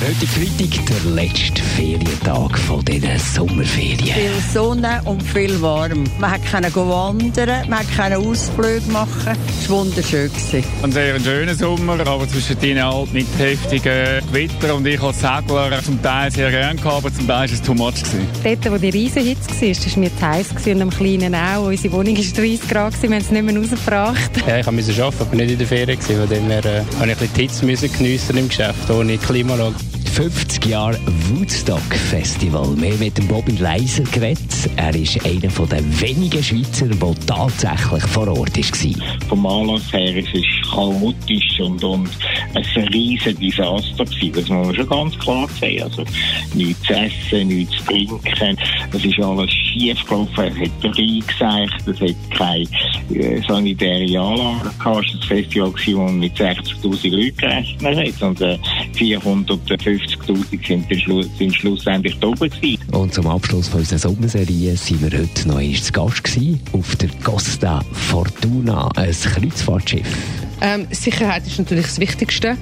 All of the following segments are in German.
Der heutige Freitag, der letzte Ferientag von diesen Sommerferien. Viel Sonne und viel warm. Man konnte wandern, man konnte Ausflüge machen. Es war wunderschön. Ein sehr schöner Sommer, aber zwischendrin halt mit heftigen Gewitter und ich als Segler zum Teil sehr gerne gehabt, aber zum Teil war es too much. Gewesen. Dort, wo die Riesenhitze war, war mir zu heiß und am Kleinen auch. Unsere Wohnung war 30 Grad, wir haben es nicht mehr rausgebracht. Ja, ich musste arbeiten, aber nicht in der Ferien. Von dem her äh, habe ich ein bisschen die Hitze müssen geniessen im Geschäft, ohne Klimaanlage. 50 Jahre Woodstock Festival. Wir haben mit Bobby Leiser geredet. Er ist einer der wenigen Schweizer, der tatsächlich vor Ort war. Vom Anlass her ist es chaotisch und, und ein riesiges Desaster gewesen. Das muss man schon ganz klar sehen. Also, nichts zu essen, nichts zu trinken. Es ist alles schief gelaufen. Es hat reingeseicht. Es hat keine äh, sanitäre Anlage gehabt. Es war ein Festival, gewesen, man mit 60.000 Leuten gerechnet hat. Äh, 450.000 sind, Schlu sind schlussendlich da oben gewesen. Und zum Abschluss von unserer Sommerserie sind wir heute noch einmal zu Gast gewesen, auf der Costa Fortuna, ein Kreuzfahrtschiff. Ähm, Sicherheit ist natürlich das Wichtigste.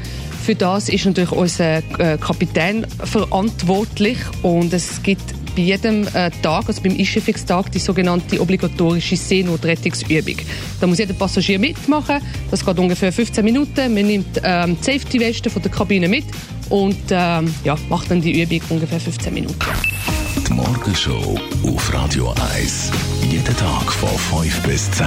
Für das ist natürlich unser äh, Kapitän verantwortlich und es gibt bei jedem äh, Tag, also beim Einschiffungstag, die sogenannte obligatorische Seenotrettungsübung. Da muss jeder Passagier mitmachen. Das geht ungefähr 15 Minuten. Man nimmt ähm, die Safety-Weste von der Kabine mit und ähm, ja, macht dann die Übung ungefähr 15 Minuten. Die Morgenshow auf Radio 1. Jeden Tag von 5 bis 10.